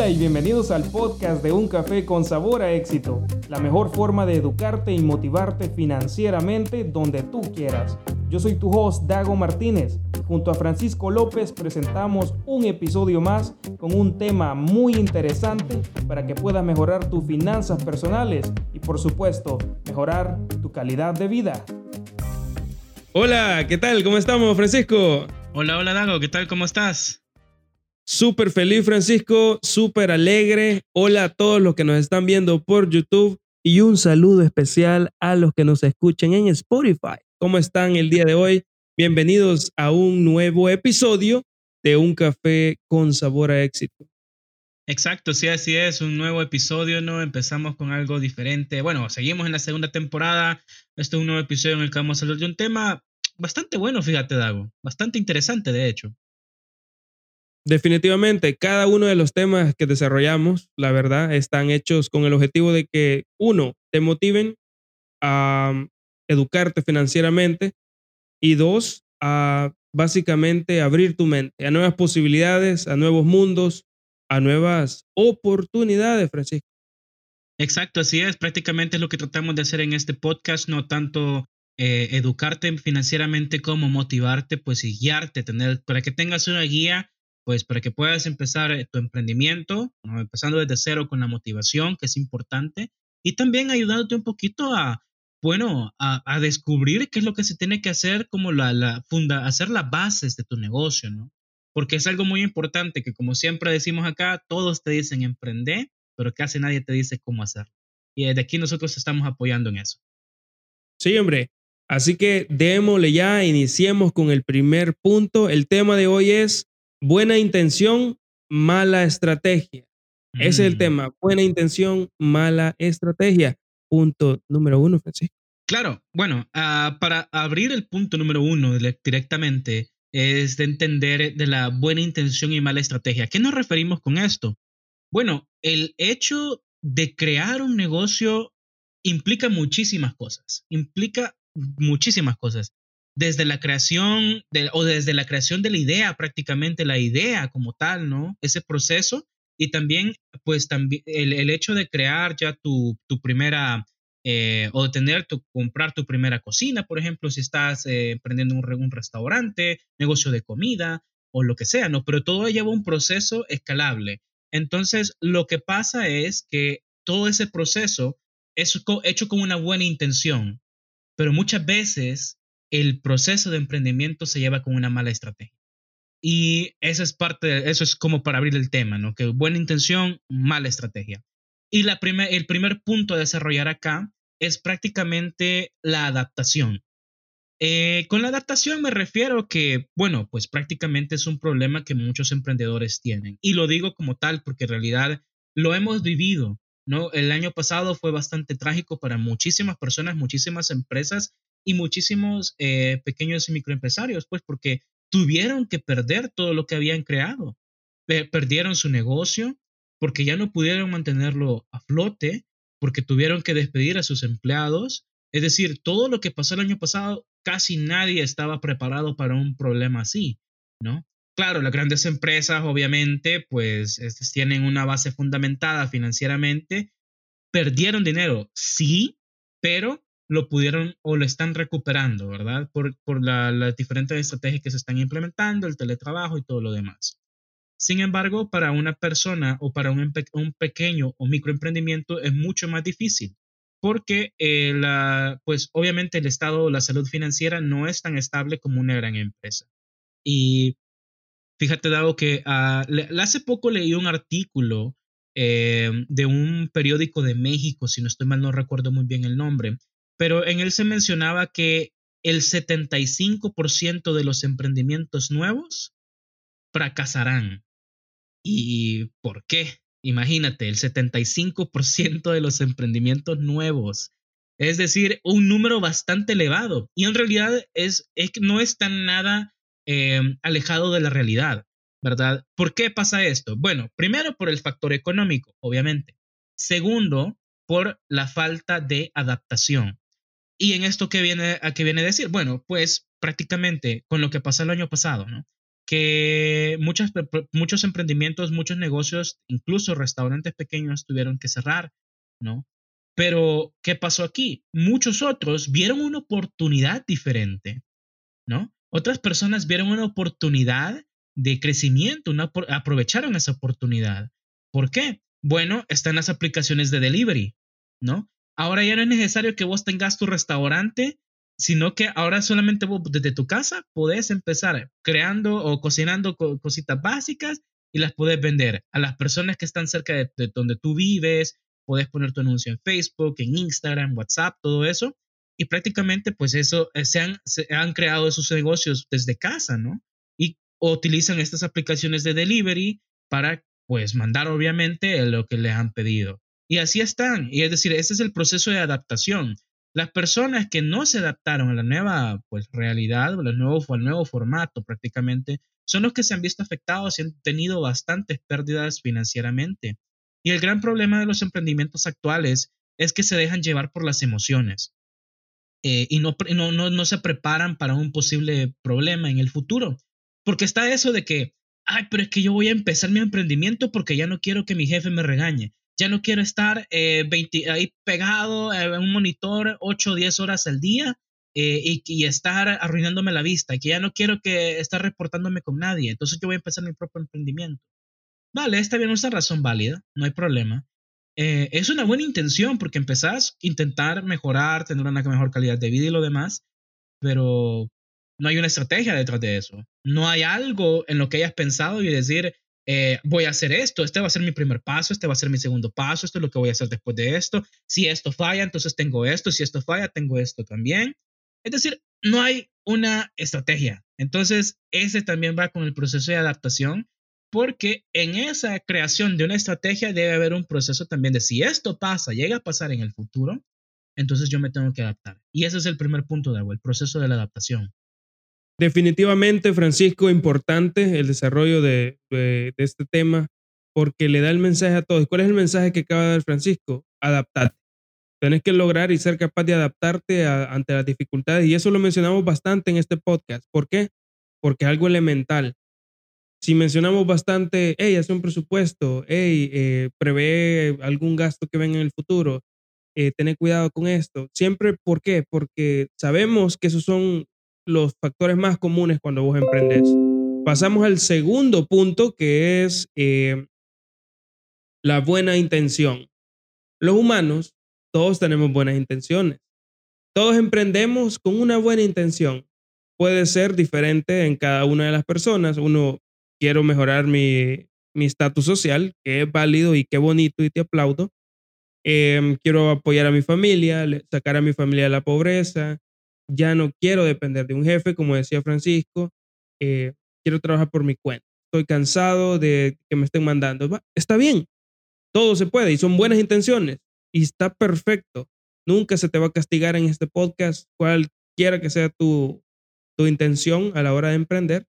Hola y bienvenidos al podcast de Un Café con Sabor a Éxito, la mejor forma de educarte y motivarte financieramente donde tú quieras. Yo soy tu host Dago Martínez junto a Francisco López presentamos un episodio más con un tema muy interesante para que puedas mejorar tus finanzas personales y por supuesto mejorar tu calidad de vida. Hola, ¿qué tal? ¿Cómo estamos, Francisco? Hola, hola Dago, ¿qué tal? ¿Cómo estás? Súper feliz, Francisco, súper alegre. Hola a todos los que nos están viendo por YouTube y un saludo especial a los que nos escuchan en Spotify. ¿Cómo están el día de hoy? Bienvenidos a un nuevo episodio de Un Café con Sabor a Éxito. Exacto, sí, así es, un nuevo episodio, ¿no? Empezamos con algo diferente. Bueno, seguimos en la segunda temporada. Este es un nuevo episodio en el que vamos a hablar de un tema bastante bueno, fíjate, Dago. Bastante interesante, de hecho. Definitivamente, cada uno de los temas que desarrollamos, la verdad, están hechos con el objetivo de que, uno, te motiven a mm, educarte financieramente y dos, a básicamente abrir tu mente a nuevas posibilidades, a nuevos mundos, a nuevas oportunidades, Francisco. Exacto, así es. Prácticamente es lo que tratamos de hacer en este podcast, no tanto eh, educarte financieramente como motivarte, pues y guiarte, tener, para que tengas una guía pues para que puedas empezar eh, tu emprendimiento, empezando desde cero con la motivación, que es importante, y también ayudándote un poquito a, bueno, a, descubrir qué es lo que se tiene que hacer como la, la funda, hacer las bases de tu negocio, ¿no? Porque es algo muy importante que como siempre decimos acá, todos te dicen emprender, pero casi nadie te dice cómo hacerlo. Y desde aquí nosotros estamos apoyando en eso. Sí, hombre. Así que démosle ya, iniciemos con el primer punto. El tema de hoy es Buena intención, mala estrategia. Ese es el mm. tema. Buena intención, mala estrategia. Punto número uno, Francisco. Claro, bueno, ah, para abrir el punto número uno directamente es de entender de la buena intención y mala estrategia. ¿Qué nos referimos con esto? Bueno, el hecho de crear un negocio implica muchísimas cosas, implica muchísimas cosas desde la creación de, o desde la creación de la idea, prácticamente la idea como tal, ¿no? Ese proceso y también, pues, también el, hecho de crear ya tu, tu primera, eh, o tener tu, comprar tu primera cocina, por ejemplo, si estás eh, emprendiendo un, un restaurante, negocio de comida o lo que sea, ¿no? Pero todo lleva un proceso escalable. Entonces, lo que pasa es que todo ese proceso es hecho con una buena intención, pero muchas veces el proceso de emprendimiento se lleva con una mala estrategia. Y eso es parte, eso es como para abrir el tema, ¿no? Que buena intención, mala estrategia. Y la el primer punto a desarrollar acá es prácticamente la adaptación. Eh, con la adaptación me refiero que, bueno, pues prácticamente es un problema que muchos emprendedores tienen. Y lo digo como tal porque en realidad lo hemos vivido, ¿no? El año pasado fue bastante trágico para muchísimas personas, muchísimas empresas y muchísimos eh, pequeños y microempresarios, pues porque tuvieron que perder todo lo que habían creado. perdieron su negocio porque ya no pudieron mantenerlo a flote, porque tuvieron que despedir a sus empleados. Es decir, todo lo que pasó el año pasado, casi nadie estaba preparado para un problema así, ¿no? Claro, las grandes empresas, obviamente, pues tienen una base fundamentada financieramente, perdieron dinero, sí, pero lo pudieron o lo están recuperando, ¿verdad? Por, por las diferentes estrategias que se están implementando, el teletrabajo y todo lo demás. Sin embargo, para una persona o para un, un pequeño o microemprendimiento es mucho más difícil porque eh, la, pues obviamente el estado o la salud financiera no es tan estable como una gran empresa. Y fíjate, Dado, que uh, hace poco leí un artículo eh, de un periódico de México, si no estoy mal, no recuerdo muy bien el nombre, pero en él se mencionaba que el 75% de los emprendimientos nuevos fracasarán. ¿Y por qué? Imagínate, el 75% de los emprendimientos nuevos. Es decir, un número bastante elevado. Y en realidad es, no está nada em, alejado de la realidad, ¿verdad? ¿Por qué pasa esto? Bueno, primero por el factor económico, obviamente. Segundo, por la falta de adaptación. Y en esto, ¿qué viene, a qué viene a decir? Bueno, pues prácticamente con lo que pasó el año pasado, ¿no? que muchas, muchos emprendimientos, muchos negocios, incluso restaurantes pequeños tuvieron que cerrar, ¿no? Pero, ¿qué pasó aquí? Muchos otros vieron una oportunidad diferente, ¿no? Otras personas vieron una oportunidad de crecimiento, aprovecharon esa oportunidad. ¿Por qué? Bueno, están las aplicaciones de delivery, ¿no? Ahora ya no es necesario que vos tengas tu restaurante, sino que ahora solamente vos desde tu casa podés empezar creando o cocinando cositas básicas y las podés vender a las personas que están cerca de, donde tú vives, podés poner tu anuncio en Facebook, en Instagram, WhatsApp, todo eso. Y prácticamente pues eso, eh, se han, se han creado esos negocios desde casa, ¿no? Y utilizan estas aplicaciones de delivery para pues mandar obviamente lo que les han pedido. Y así están. Y es decir, ese es el proceso de adaptación. Las personas que no se adaptaron a la nueva pues, realidad o al nuevo, al nuevo formato prácticamente son los que se han visto afectados y han tenido bastantes pérdidas financieramente. Y el gran problema de los emprendimientos actuales es que se dejan llevar por las emociones eh, y no, no, no, no se preparan para un posible problema en el futuro. Porque está eso de que, ay, pero es que yo voy a empezar mi emprendimiento porque ya no quiero que mi jefe me regañe ya no quiero estar eh, ahí pegado en un monitor 8 o 10 horas al día eh, y, estar arruinándome la vista, que ya no quiero que estar reportándome con nadie, entonces yo voy a empezar mi propio emprendimiento. Vale, está bien, una razón válida, no hay problema. Eh, es una buena intención porque empezás a intentar mejorar, tener una mejor calidad de vida y lo demás, pero no hay una estrategia detrás de eso. No hay algo en lo que hayas pensado y decir, eh, voy a hacer esto, este va a ser mi primer paso, este va a ser mi segundo paso, esto es lo que voy a hacer después de esto. Si esto falla, entonces tengo esto, si esto falla, tengo esto también. Es decir, no hay una estrategia. Entonces, ese también va con el proceso de adaptación, porque en esa creación de una estrategia debe haber un proceso también de si esto pasa, llega a pasar en el futuro, entonces yo me tengo que adaptar. Y ese es el primer punto de agua, el proceso de la adaptación. Definitivamente, Francisco, importante el desarrollo de, este tema porque le da el mensaje a todos. ¿Cuál es el mensaje que acaba de dar Francisco? Adaptarte. Tienes que lograr y ser capaz de adaptarte ante las dificultades. Y eso lo mencionamos bastante en este podcast. ¿Por qué? Porque es algo elemental. Si mencionamos bastante, hey, hace un presupuesto, hey, eh, prevé algún gasto que venga en el futuro, eh, tener cuidado con esto. Siempre, ¿por qué? Porque sabemos que esos son los factores más comunes cuando vos emprendes. Pasamos al segundo punto que es eh, la buena intención. Los humanos, todos tenemos buenas intenciones. Todos emprendemos con una buena intención. Puede ser diferente en cada una de las personas. Uno, quiero mejorar mi estatus social, que es válido y qué bonito y te aplaudo. Em, quiero apoyar a mi familia, sacar a mi familia de la pobreza, ya no quiero depender de un jefe, como decía Francisco, eh, quiero trabajar por mi cuenta. Estoy cansado de que me estén mandando. Está bien, todo se puede y son buenas intenciones y está perfecto. Nunca se te va a castigar en este podcast, cualquiera que sea tu, tu intención a la hora de emprender.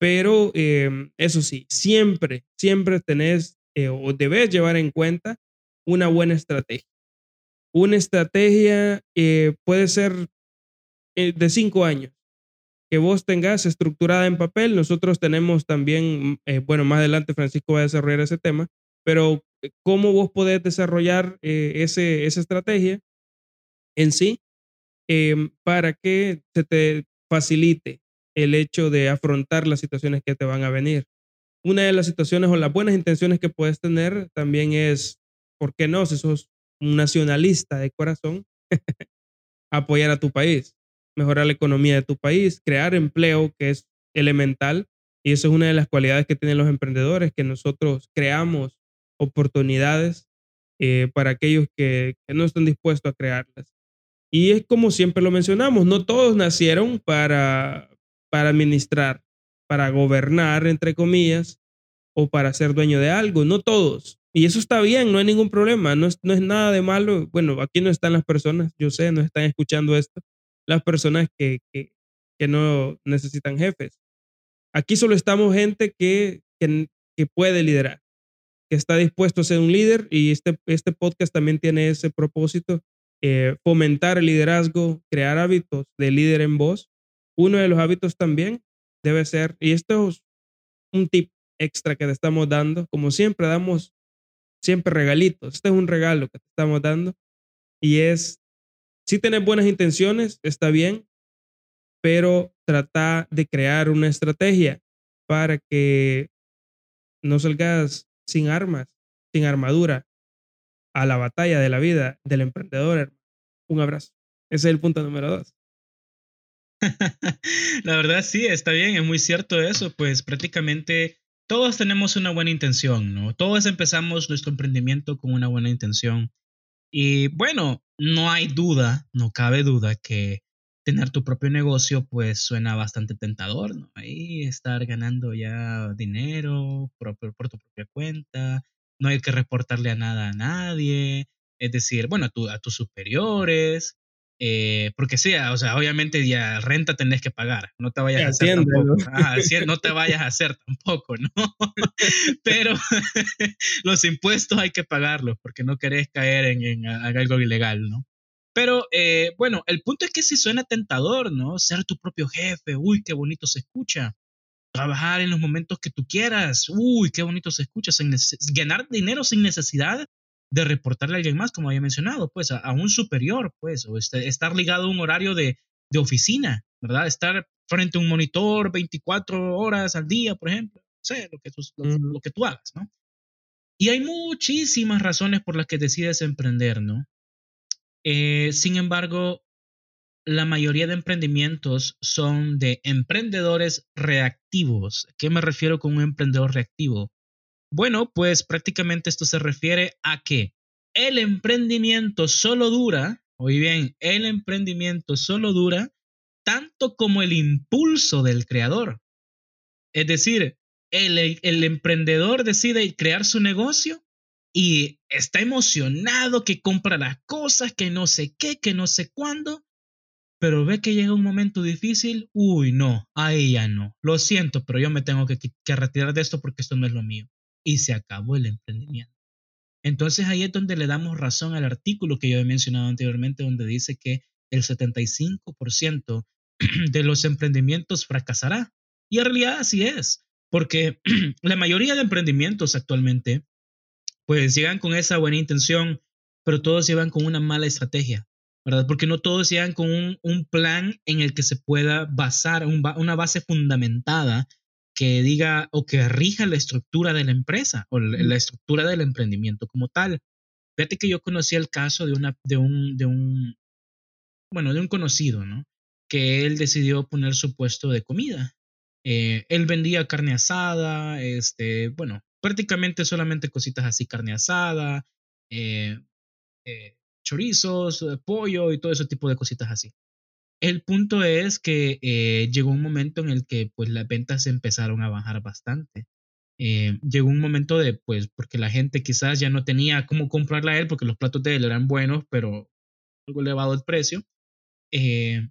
Pero em, eso sí, siempre, siempre tenés eh, o debes llevar en cuenta una buena estrategia. Una estrategia eh, puede ser de cinco años que vos tengas estructurada en papel. Nosotros tenemos también, eh, bueno, más adelante Francisco va a desarrollar ese tema, pero eh, cómo vos podés desarrollar ese, esa estrategia en sí em, para que se te facilite el hecho de afrontar las situaciones que te van a venir. Una de las situaciones o las buenas intenciones que puedes tener también es, ¿por qué no? Si sos un nacionalista de corazón, apoyar a tu país mejorar la economía de tu país, crear empleo, que es elemental. Y eso es una de las cualidades que tienen los emprendedores, que nosotros creamos oportunidades eh, para aquellos que, no están dispuestos a crearlas. Y es como siempre lo mencionamos, no todos nacieron para, para administrar, para gobernar, entre comillas, o para ser dueño de algo, no todos. Y eso está bien, no hay ningún problema, no es, no es nada de malo. Bueno, aquí no están las personas, yo sé, no están escuchando esto, las personas que, que, que no necesitan jefes. Aquí solo estamos gente que, que, que, puede liderar, que está dispuesto a ser un líder y este, este podcast también tiene ese propósito, eh, fomentar el liderazgo, crear hábitos de líder en voz. Uno de los hábitos también debe ser, y esto un tip extra que te estamos dando. Como siempre, damos siempre regalitos. Este es un regalo que te estamos dando y es, si tienes buenas intenciones, está bien, pero trata de crear una estrategia para que no salgas sin armas, sin armadura a la batalla de la vida del emprendedor. Un abrazo. Ese es el punto número dos. la verdad sí, está bien, es muy cierto eso, pues prácticamente todos tenemos una buena intención, ¿no? Todos empezamos nuestro emprendimiento con una buena intención. Y bueno, no hay duda, no cabe duda que tener tu propio negocio pues suena bastante tentador, ¿no? Ahí estar ganando ya dinero por, por, tu propia cuenta, no hay que reportarle a nada a nadie, es decir, bueno, a, a tus superiores, eh, porque sí, o sea, obviamente ya renta tenés que pagar, no te vayas a hacer tampoco. no te vayas a hacer tampoco, ¿no? Pero los impuestos hay que pagarlos porque no querés caer en, algo ilegal, ¿no? Pero eh, bueno, el punto es que si suena tentador, ¿no? Ser tu propio jefe, uy, qué bonito se escucha. Trabajar en los momentos que tú quieras, uy, qué bonito se escucha. ganar dinero sin necesidad de reportarle a alguien más, como había mencionado, pues a, un superior, pues, o este, estar ligado a un horario de, de, oficina, ¿verdad? Estar frente a un monitor 24 horas al día, por ejemplo, no sé, lo que, tú, lo, que tú hagas, ¿no? Y hay muchísimas razones por las que decides emprender, ¿no? Eh, sin embargo, la mayoría de emprendimientos son de emprendedores reactivos. ¿Qué me refiero con un emprendedor reactivo? Bueno, pues prácticamente esto se refiere a que el emprendimiento solo dura, oye bien, el emprendimiento solo dura tanto como el impulso del creador. Es decir, el, emprendedor decide crear su negocio y está emocionado que compra las cosas, que no sé qué, que no sé cuándo, pero ve que llega un momento difícil, uy, no, ahí ya no, lo siento, pero yo me tengo que retirar de esto porque esto no es lo mío y se acabó el emprendimiento. Entonces ahí es donde le damos razón al artículo que yo he mencionado anteriormente, donde dice que el 75% de los emprendimientos fracasará. Y en realidad así es, porque la mayoría de emprendimientos actualmente, pues llegan con esa buena intención, pero todos llevan con una mala estrategia, ¿verdad? Porque no todos llegan con un, plan en el que se pueda basar, una base fundamentada que diga o que rija la estructura de la empresa o la, estructura del emprendimiento como tal. Fíjate que yo conocí el caso de, una, de, un, de un, bueno, de un conocido, ¿no? Que él decidió poner su puesto de comida. Eh, él vendía carne asada, este, bueno, prácticamente solamente cositas así, carne asada, eh, eh, chorizos, pollo y todo ese tipo de cositas así. El punto es que eh, llegó un momento en el que pues las ventas empezaron a bajar bastante. Eh, llegó un momento de pues porque la gente quizás ya no tenía cómo comprarla a él porque los platos de él eran buenos, pero algo elevado el precio. Eh,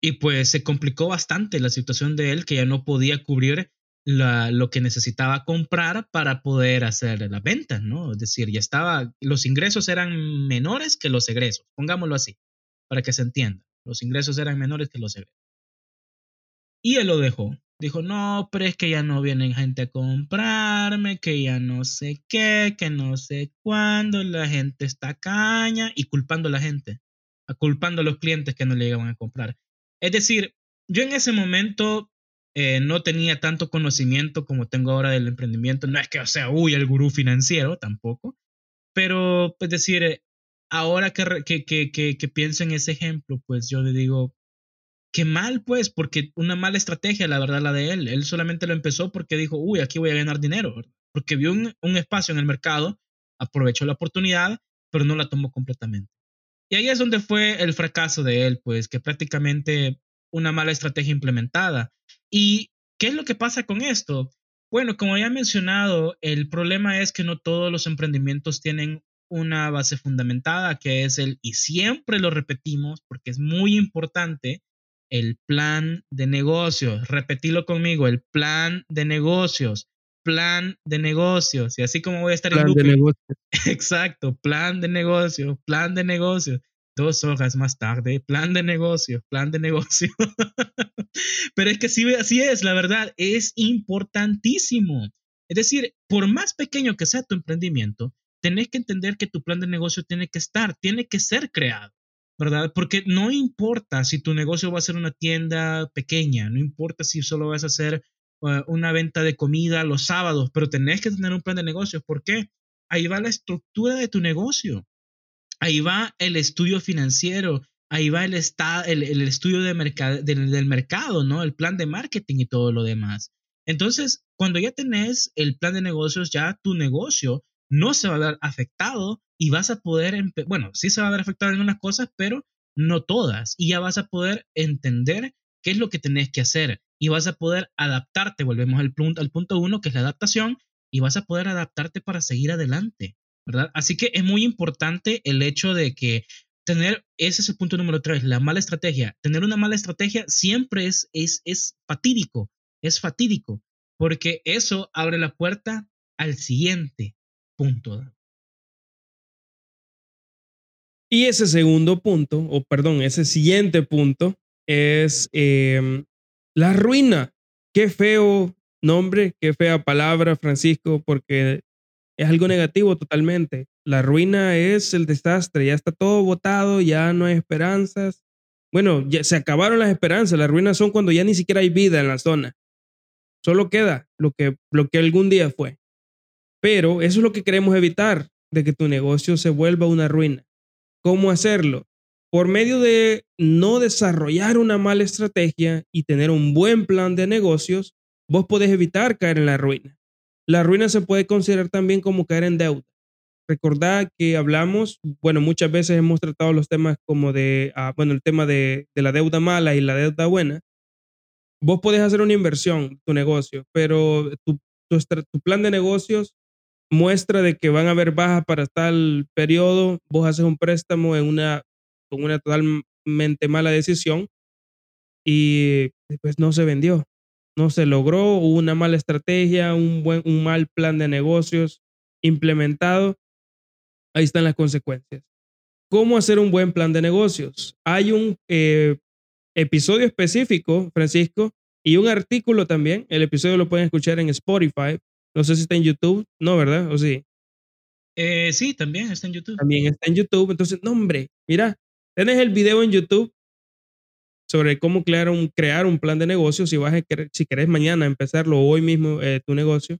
y pues se complicó bastante la situación de él que ya no podía cubrir lo que necesitaba comprar para poder hacer las ventas, ¿no? Es decir, ya estaba, los ingresos eran menores que los egresos, pongámoslo así, para que se entienda. Los ingresos eran menores que los egresos. Y él lo dejó. Dijo, no, pero es que ya no vienen gente a comprarme, que ya no sé qué, que no sé cuándo, la gente está caña y culpando a la gente, culpando a los clientes que no le llegaban a comprar. Es decir, yo en ese momento eh, no tenía tanto conocimiento como tengo ahora del emprendimiento. No es que, o sea, uy, el gurú financiero tampoco. Pero, es decir, eh, ahora que, que, que, que, pienso en ese ejemplo, pues yo le digo, qué mal, pues, porque una mala estrategia, la verdad, la de él. Él solamente lo empezó porque dijo, uy, aquí voy a ganar dinero, porque vio un, un espacio en el mercado, aprovechó la oportunidad, pero no la tomó completamente. Y ahí es donde fue el fracaso de él, pues, que prácticamente una mala estrategia implementada. ¿Y qué es lo que pasa con esto? Bueno, como ya he mencionado, el problema es que no todos los emprendimientos tienen una base fundamentada que es el, y siempre lo repetimos porque es muy importante, el plan de negocios. Repetilo conmigo, el plan de negocios, plan de negocios. Y así como voy a estar plan en de negocios. Exacto, plan de negocios, plan de negocios. Dos horas más tarde, plan de negocio, plan de negocio. Pero es que sí, así es, la verdad, es importantísimo. Es decir, por más pequeño que sea tu emprendimiento, tenés que entender que tu plan de negocio tiene que estar, tiene que ser creado, ¿verdad? Porque no importa si tu negocio va a ser una tienda pequeña, no importa si solo vas a hacer uh, una venta de comida los sábados, pero tenés que tener un plan de negocios. ¿Por qué? Ahí va la estructura de tu negocio. Ahí va el estudio financiero, ahí va el, el, estudio de del, del, mercado, ¿no? El plan de marketing y todo lo demás. Entonces, cuando ya tenés el plan de negocios, ya tu negocio no se va a ver afectado y vas a poder, bueno, sí se va a ver afectado en unas cosas, pero no todas. Y ya vas a poder entender qué es lo que tenés que hacer y vas a poder adaptarte. Volvemos al punto, al punto uno, que es la adaptación, y vas a poder adaptarte para seguir adelante. ¿verdad? Así que es muy importante el hecho de que tener, ese es el punto número tres, la mala estrategia. Tener una mala estrategia siempre es, es, es fatídico, es fatídico, porque eso abre la puerta al siguiente Y ese segundo punto, o perdón, ese siguiente punto es em, la ruina. Qué feo nombre, qué fea palabra, Francisco, porque es algo negativo totalmente. La ruina es el desastre, ya está todo botado, ya no hay esperanzas. Bueno, ya se acabaron las esperanzas, las ruinas son cuando ya ni siquiera hay vida en la zona. Solo queda lo que, lo que algún día fue. Pero eso es lo que queremos evitar, de que tu negocio se vuelva una ruina. ¿Cómo hacerlo? Por medio de no desarrollar una mala estrategia y tener un buen plan de negocios, vos podés evitar caer en la ruina. La ruina se puede considerar también como caer en deuda. Recordad que hablamos, bueno, muchas veces hemos tratado los temas como de, ah, bueno, el tema de, la deuda mala y la deuda buena. Vos podés hacer una inversión, tu negocio, pero tu, plan de negocios muestra de que van a haber bajas para tal periodo, vos haces un préstamo en una, con una totalmente mala decisión y pues no se vendió no se logró, hubo una mala estrategia, un, buen, un mal plan de negocios implementado, ahí están las consecuencias. ¿Cómo hacer un buen plan de negocios? Hay un eh, episodio específico, Francisco, y un artículo también. El episodio lo pueden escuchar en Spotify. No sé si está en YouTube, ¿no, verdad? ¿O sí? Eh, sí, también está en YouTube. También está en YouTube. Entonces, no, hombre, mira, tenés el video en YouTube sobre cómo crear un, crear un plan de negocio. Si, vas a si querés mañana empezarlo hoy mismo eh, tu negocio,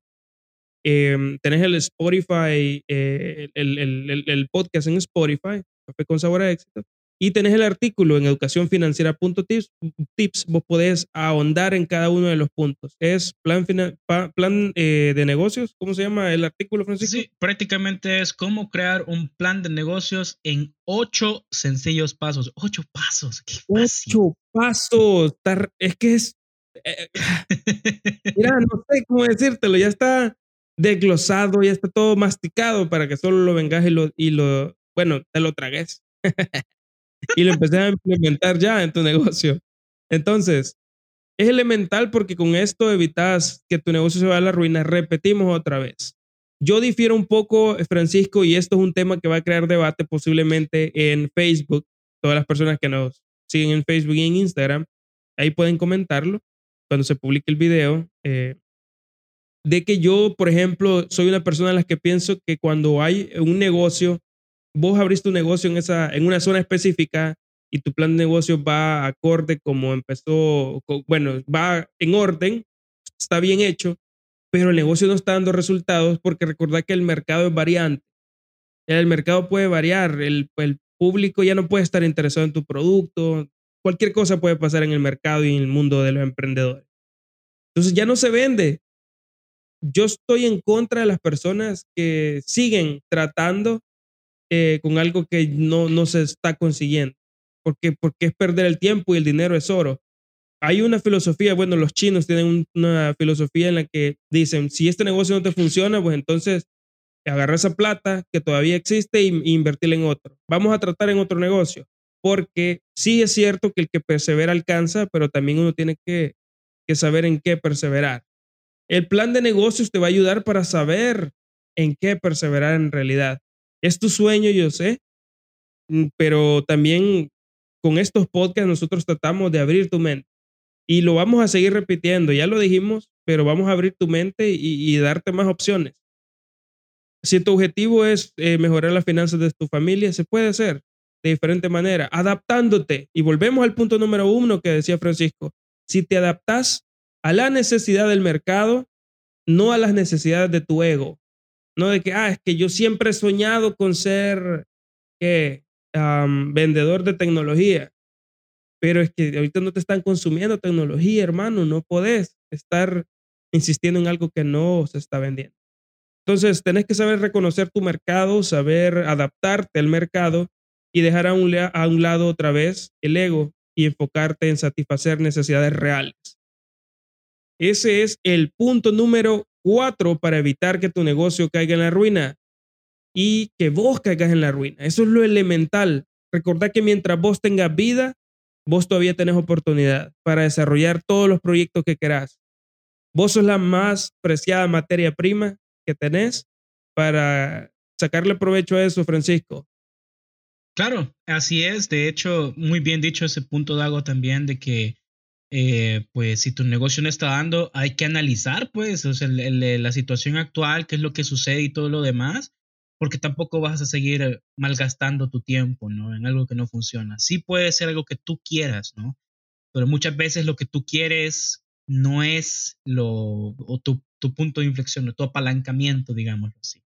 eh, tenés el Spotify, eh, el, el, el, podcast en Spotify, Café con Sabor a Éxito, y tenés el artículo en educacionfinanciera.tips. Tips, vos podés ahondar en cada uno de los puntos. Es plan, plan eh, de negocios, ¿cómo se llama el artículo, Francisco? Sí, prácticamente es cómo crear un plan de negocios en ocho sencillos pasos. Ocho pasos. Qué ocho pasos. Es que es... Eh, mira, no sé cómo decírtelo, ya está desglosado, ya está todo masticado para que solo lo vengas y lo, y lo bueno, te lo tragues. y lo empecé a implementar ya en tu negocio. Entonces, es elemental porque con esto evitas que tu negocio se vaya a la ruina. Repetimos otra vez. Yo difiero un poco, Francisco, y esto es un tema que va a crear debate posiblemente en Facebook. Todas las personas que nos siguen en Facebook y en Instagram, ahí pueden comentarlo cuando se publique el video. Eh, de que yo, por ejemplo, soy una persona en la que pienso que cuando hay un negocio vos abriste un negocio en, esa, en una zona específica y tu plan de negocio va acorde como empezó, bueno, va en orden, está bien hecho, pero el negocio no está dando resultados porque recordad que el mercado es variante. El mercado puede variar, el, el público ya no puede estar interesado en tu producto, cualquier cosa puede pasar en el mercado y en el mundo de los emprendedores. Entonces ya no se vende. Yo estoy en contra de las personas que siguen tratando eh, con algo que no, no se está consiguiendo, porque, porque es perder el tiempo y el dinero es oro. Hay una filosofía, bueno, los chinos tienen una filosofía en la que dicen, si este negocio no te funciona, pues entonces agarra esa plata que todavía existe e, invertirla en otro. Vamos a tratar en otro negocio, porque sí es cierto que el que persevera alcanza, pero también uno tiene que, que saber en qué perseverar. El plan de negocios te va a ayudar para saber en qué perseverar en realidad. Es tu sueño, yo sé. mm, pero también con estos podcasts nosotros tratamos de abrir tu mente y lo vamos a seguir repitiendo, ya lo dijimos, pero vamos a abrir tu mente y, darte más opciones. Si tu objetivo es eh, mejorar las finanzas de tu familia, se puede hacer de diferente manera, adaptándote. Y volvemos al punto número uno que decía Francisco. Si te adaptas a la necesidad del mercado, no a las necesidades de tu ego. No de que, ah, es que yo siempre he soñado con ser vendedor de tecnología. Pero es que ahorita no te están consumiendo tecnología, hermano. No podés estar insistiendo en algo que no se está vendiendo. Entonces, tenés que saber reconocer tu mercado, saber adaptarte al mercado y dejar a un, a un lado otra vez el ego y enfocarte en satisfacer necesidades reales. Ese es el punto número cuatro para evitar que tu negocio caiga en la ruina y que vos caigas en la ruina. Eso es lo elemental. Recordad que mientras vos tengas vida, vos todavía tenés oportunidad para desarrollar todos los proyectos que querás. Vos sos la más preciada materia prima que tenés para sacarle provecho a eso, Francisco. Claro, así es. De hecho, muy bien dicho ese punto, Dago, también de que, eh, pues, si tu negocio no está dando, hay que analizar, pues, la situación actual, qué es lo que sucede y todo lo demás, porque tampoco vas a seguir malgastando tu tiempo, ¿no? En algo que no funciona. Sí puede ser algo que tú quieras, ¿no? Pero muchas veces lo que tú quieres no es lo, o tu, tu punto de inflexión, o tu apalancamiento, digámoslo así.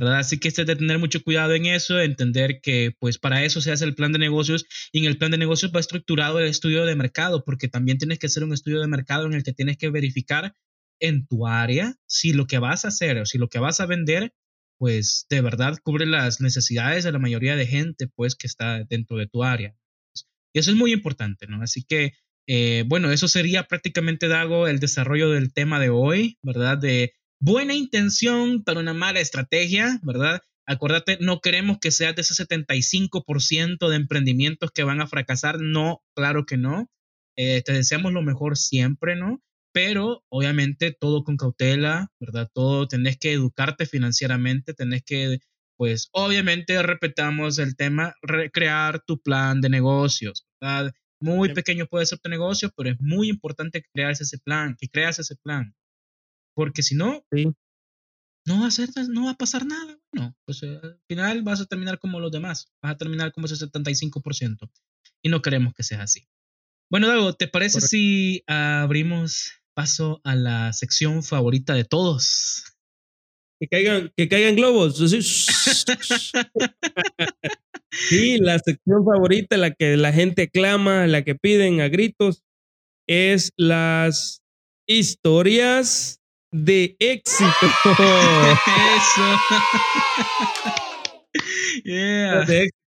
¿Verdad? Así que este de tener mucho cuidado en eso, entender que pues para eso se hace el plan de negocios y en el plan de negocios va estructurado el estudio de mercado, porque también tienes que hacer un estudio de mercado en el que tienes que verificar en tu área si lo que vas a hacer o si lo que vas a vender pues de verdad cubre las necesidades de la mayoría de gente pues que está dentro de tu área. Y eso es muy importante, ¿no? Así que, eh, bueno, eso sería prácticamente, Dago, el desarrollo del tema de hoy, ¿verdad? De buena intención, pero una mala estrategia, ¿verdad? Acuérdate, no queremos que seas de ese 75% de emprendimientos que van a fracasar. No, claro que no. Eh, te deseamos lo mejor siempre, ¿no? Pero obviamente todo con cautela, ¿verdad? Todo tenés que educarte financieramente, tenés que, pues obviamente repetamos el tema, recrear tu plan de negocios, ¿verdad? Muy pequeño puede ser tu negocio, pero es muy importante que creas ese plan, que creas ese plan. Porque si no, no, va a ser, no va a pasar nada. Bueno, pues eh, al final vas a terminar como los demás. Vas a terminar como ese 75%. Y no queremos que sea así. Bueno, Dago, ¿te parece si abrimos paso a la sección favorita de todos? Que caigan, que caigan globos. sí, la sección favorita, la que la gente clama, la que piden a gritos, es las historias de éxito. Eso. yeah.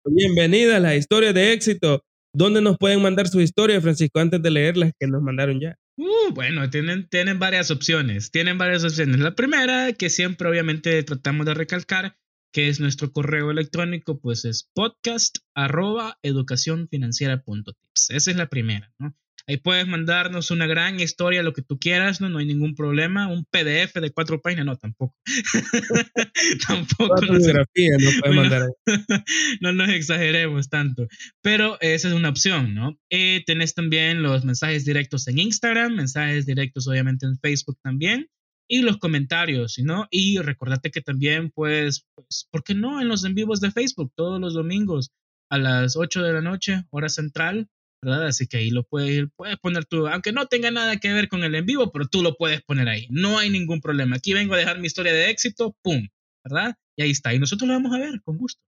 Bienvenida a la historia de éxito. ¿Dónde nos pueden mandar su historia, Francisco, antes de leer las que nos mandaron ya? Uh, bueno, tienen, tienen varias opciones. Tienen varias opciones. La primera, que siempre obviamente tratamos de recalcar, que es nuestro correo electrónico, pues es podcast arroba educacionfinanciera.tips. Esa es la primera, ¿no? Ahí puedes mandarnos una gran historia, lo que tú quieras, ¿no? No hay ningún problema. Un PDF de cuatro páginas, no, tampoco. tampoco. No, no, mandar no nos exageremos tanto. Pero esa es una opción, ¿no? Eh, tenés también los mensajes directos en Instagram, mensajes directos obviamente en Facebook también. Y los comentarios, ¿no? Y recordate que también, pues, pues, ¿por qué no? En los en vivos de Facebook, todos los domingos a las 8 de la noche, hora central, ¿verdad? Así que ahí lo puedes, puedes poner tú, aunque no tenga nada que ver con el en vivo, pero tú lo puedes poner ahí. No hay ningún problema. Aquí vengo a dejar mi historia de éxito, ¡pum! ¿Verdad? Y ahí está. Y nosotros lo vamos a ver con gusto.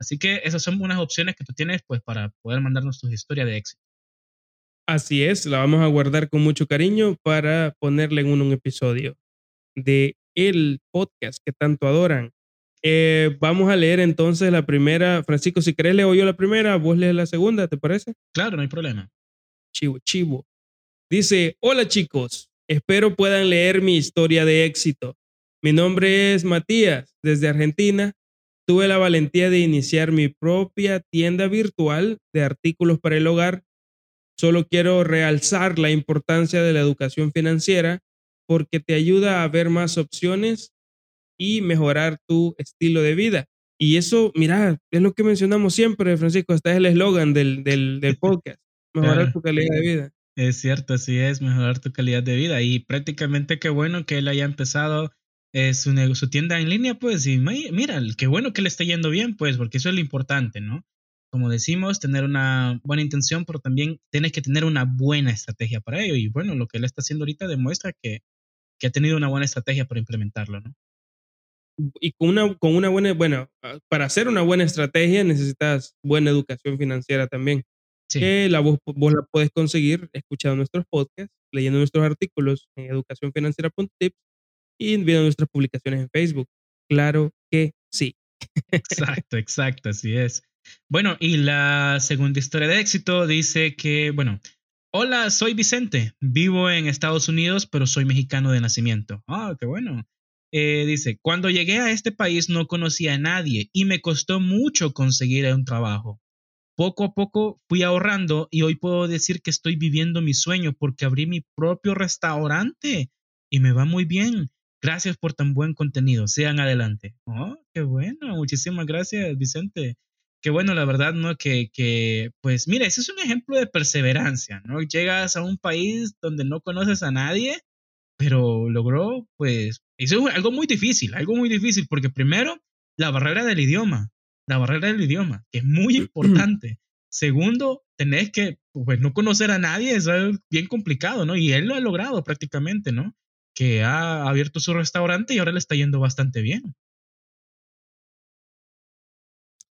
Así que esas son unas opciones que tú tienes pues para poder mandarnos tu historia de éxito. Así es, la vamos a guardar con mucho cariño para ponerle en un episodio de el podcast que tanto adoran. Eh, vamos a leer entonces la primera. Francisco, si querés, leo yo la primera, vos lees la segunda, ¿te parece? Claro, no hay problema. Chivo, chivo. Dice, hola chicos, espero puedan leer mi historia de éxito. Mi nombre es Matías, desde Argentina. Tuve la valentía de iniciar mi propia tienda virtual de artículos para el hogar. Solo quiero realzar la importancia de la educación financiera porque te ayuda a ver más opciones y mejorar tu estilo de vida Y eso, mira, es lo que mencionamos siempre, Francisco, este es el eslogan del, del, del, podcast, mejorar tu calidad de vida. Es cierto, así es, mejorar tu calidad de vida. Y prácticamente qué bueno que él haya empezado eh, su, su tienda en línea, pues, y mira, qué bueno que le esté yendo bien, pues, porque eso es lo importante, ¿no? Como decimos, tener una buena intención, pero también tienes que tener una buena estrategia para ello. Y bueno, lo que él está haciendo ahorita demuestra que, que ha tenido una buena estrategia para implementarlo, ¿no? Y con una, con una buena, bueno, ah, para hacer una buena estrategia necesitas buena educación financiera también. Que la vos, vos, la puedes conseguir escuchando nuestros podcasts, leyendo nuestros artículos en educacionfinanciera.tips y viendo nuestras publicaciones en Facebook. Claro que sí. Exacto, exacto, así es. Bueno, y la segunda historia de éxito dice que, bueno, hola, soy Vicente, vivo en Estados Unidos, pero soy mexicano de nacimiento. Ah, qué bueno. Eh, dice, cuando llegué a este país no conocía a nadie y me costó mucho conseguir un trabajo. Poco a poco fui ahorrando y hoy puedo decir que estoy viviendo mi sueño porque abrí mi propio restaurante y me va muy bien. Gracias por tan buen contenido. Sean adelante. Oh, qué bueno. Muchísimas gracias, Vicente. Qué bueno, la verdad, ¿no? Que, que, pues, mira, ese es un ejemplo de perseverancia, ¿no? Llegas a un país donde no conoces a nadie pero logró, pues, hizo algo muy difícil, algo muy difícil, porque primero, la barrera del idioma, la barrera del idioma, que es muy importante. Segundo, tenés que, pues, no conocer a nadie, es bien complicado, ¿no? Y él lo ha logrado prácticamente, ¿no? Que ha abierto su restaurante y ahora le está yendo bastante bien.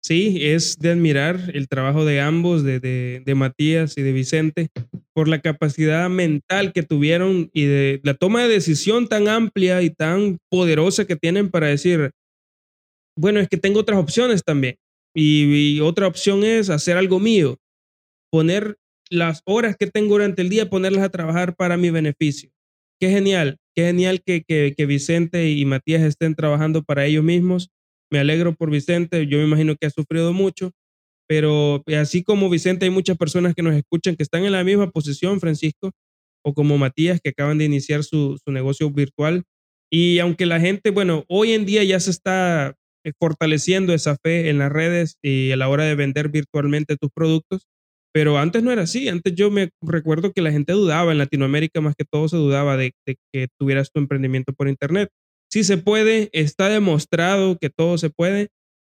Sí, es de admirar el trabajo de ambos, de, de, de, Matías y de Vicente, por la capacidad mental que tuvieron y de la toma de decisión tan amplia y tan poderosa que tienen para decir, bueno, es que tengo otras opciones también. Y, otra opción es hacer algo mío, poner las horas que tengo durante el día, ponerlas a trabajar para mi beneficio. Qué genial, qué genial que, que, que Vicente y Matías estén trabajando para ellos mismos me alegro por Vicente, yo me imagino que ha sufrido mucho, pero así como Vicente hay muchas personas que nos escuchan que están en la misma posición, Francisco, o como Matías, que acaban de iniciar su, su negocio virtual. Y aunque la gente, bueno, hoy en día ya se está eh, fortaleciendo esa fe en las redes y a la hora de vender virtualmente tus productos, pero antes no era así. Antes yo me recuerdo que la gente dudaba en Latinoamérica, más que todo se dudaba de, de que tuvieras tu emprendimiento por Internet sí se puede, está demostrado que todo se puede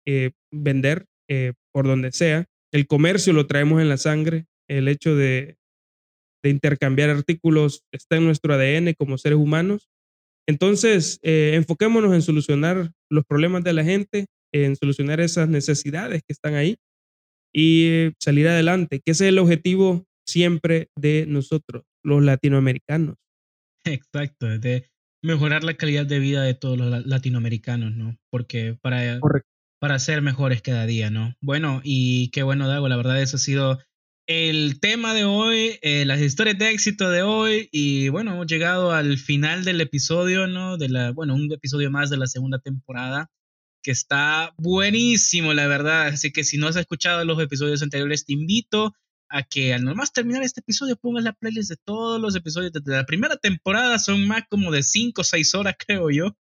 eh, vender eh, por donde sea. El comercio lo traemos en la sangre, el hecho de, de intercambiar artículos está en nuestro ADN como seres humanos. Entonces, eh, enfoquémonos en solucionar los problemas de la gente, en solucionar esas necesidades que están ahí y salir adelante, que ese es el objetivo siempre de nosotros, los latinoamericanos. Exacto, de mejorar la calidad de vida de todos los latinoamericanos, ¿no? Porque para, para ser mejores cada día, ¿no? Bueno, y qué bueno, Dago, la verdad, eso ha sido el tema de hoy, eh, las historias de éxito de hoy, y bueno, hemos llegado al final del episodio, ¿no? De la, bueno, un episodio más de la segunda temporada que está buenísimo, la verdad. Así que si no has escuchado los episodios anteriores, te invito a que al nomás terminar este episodio pongas la playlist de todos los episodios de la primera temporada. Son más como de 5 o 6 horas, creo yo,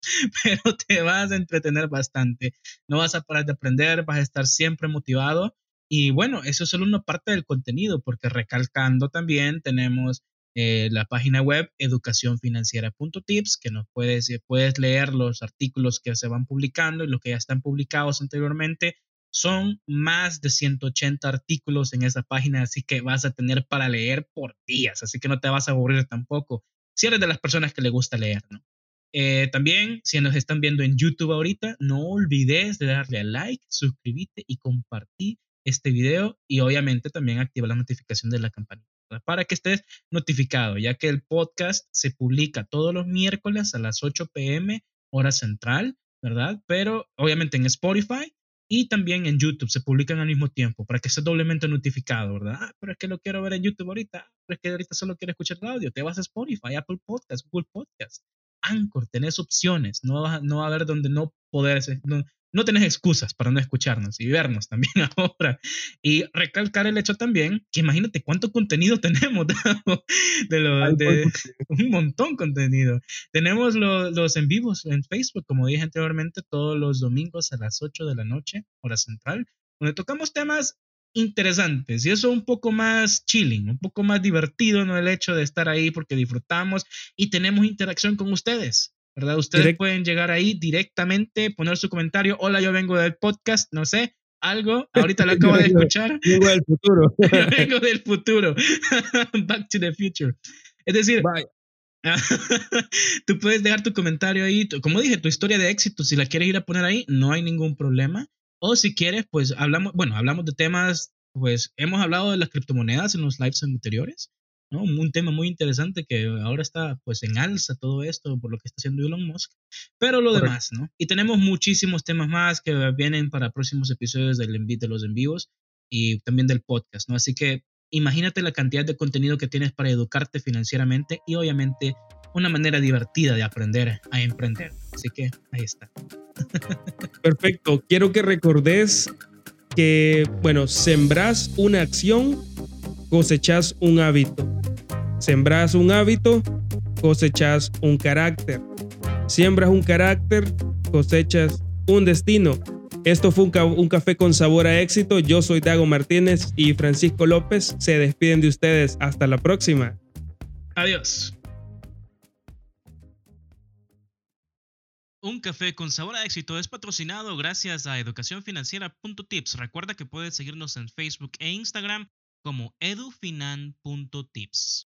pero te vas a entretener bastante. No vas a parar de aprender, vas a estar siempre motivado. Y bueno, eso es solo una parte del contenido, porque recalcando también tenemos eh, la página web educacionfinanciera.tips, que nos puedes, puedes leer los artículos que se van publicando y los que ya están publicados anteriormente son más de 180 artículos en esa página, así que vas a tener para leer por días, así que no te vas a aburrir tampoco, si eres de las personas que le gusta leer, ¿no? Eh, también, si nos están viendo en YouTube ahorita, no olvides de darle a like, suscribirte y compartir este video y obviamente también activa la notificación de la campanita para que estés notificado, ya que el podcast se publica todos los miércoles a las 8 pm hora central, ¿verdad? Pero obviamente en Spotify y también en YouTube se publican al mismo tiempo para que estés doblemente notificado, ¿verdad? Ah, pero es que lo quiero ver en YouTube ahorita, pero es que ahorita solo quiero escuchar el audio. Te vas a Spotify, Apple Podcast, Google Podcast, Anchor, tenés opciones. No va, no a haber donde no poder, no, no tenés excusas para no escucharnos y vernos también ahora. Y recalcar el hecho también que imagínate cuánto contenido tenemos, de, lo, de un montón contenido. Tenemos los en vivos en Facebook, como dije anteriormente, todos los domingos a las 8 de la noche, hora central, donde tocamos temas interesantes y eso un poco más chilling, un poco más divertido, ¿no? El hecho de estar ahí porque disfrutamos y tenemos interacción con ustedes. ¿Verdad? Ustedes pueden llegar ahí directamente, poner su comentario, hola, yo vengo del podcast, no sé, algo, ahorita lo acabo de escuchar. vengo del futuro. vengo del futuro. Back to the future. Es decir, tú puedes dejar tu comentario ahí, como dije, tu historia de éxito, si la quieres ir a poner ahí, no hay ningún problema. O si quieres, pues hablamos, bueno, hablamos de temas, pues hemos hablado de las criptomonedas en los lives anteriores. ¿No? Un tema muy interesante que ahora está pues en alza todo esto por lo que está haciendo Elon Musk, pero lo demás, ¿no? Y tenemos muchísimos temas más que vienen para próximos episodios del de los en vivos y también del podcast, ¿no? Así que imagínate la cantidad de contenido que tienes para educarte financieramente y obviamente una manera divertida de aprender a emprender. Así que ahí está. Perfecto. Quiero que recordes que, bueno, sembrás una acción, cosechas un hábito. Sembras un hábito, cosechas un carácter. Siembras un carácter, cosechas un destino. Esto fue un, café con sabor a éxito. Yo soy Dago Martínez y Francisco López se despiden de ustedes. Hasta la próxima. Adiós. Un café con sabor a éxito es patrocinado gracias a educacionfinanciera.tips. Recuerda que puedes seguirnos en Facebook e Instagram como edufinan.tips.